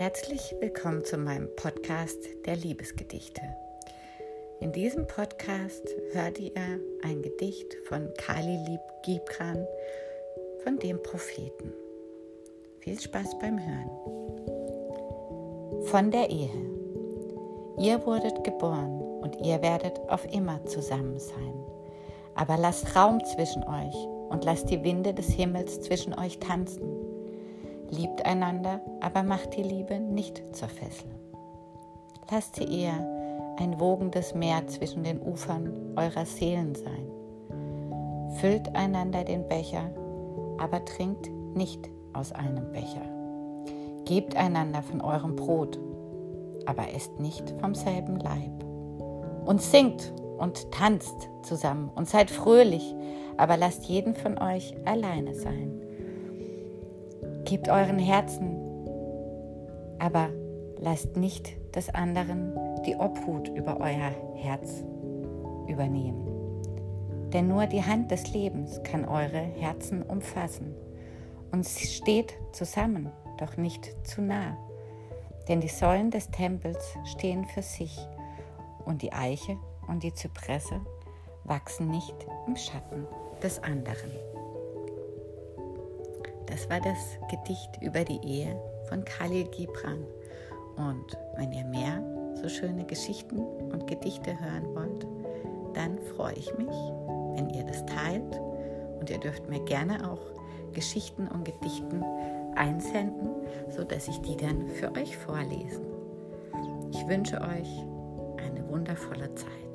Herzlich willkommen zu meinem Podcast der Liebesgedichte. In diesem Podcast hört ihr ein Gedicht von Kali Lieb Gibran von dem Propheten. Viel Spaß beim Hören. Von der Ehe. Ihr wurdet geboren und ihr werdet auf immer zusammen sein. Aber lasst Raum zwischen euch und lasst die Winde des Himmels zwischen euch tanzen. Liebt einander, aber macht die Liebe nicht zur Fessel. Lasst sie eher ein wogendes Meer zwischen den Ufern eurer Seelen sein. Füllt einander den Becher, aber trinkt nicht aus einem Becher. Gebt einander von eurem Brot, aber esst nicht vom selben Leib. Und singt und tanzt zusammen und seid fröhlich, aber lasst jeden von euch alleine sein. Gebt euren Herzen, aber lasst nicht des anderen die Obhut über euer Herz übernehmen. Denn nur die Hand des Lebens kann eure Herzen umfassen. Und steht zusammen, doch nicht zu nah. Denn die Säulen des Tempels stehen für sich und die Eiche und die Zypresse wachsen nicht im Schatten des anderen. Das war das Gedicht über die Ehe von Khalil Gibran. Und wenn ihr mehr so schöne Geschichten und Gedichte hören wollt, dann freue ich mich, wenn ihr das teilt. Und ihr dürft mir gerne auch Geschichten und Gedichten einsenden, sodass ich die dann für euch vorlesen. Ich wünsche euch eine wundervolle Zeit.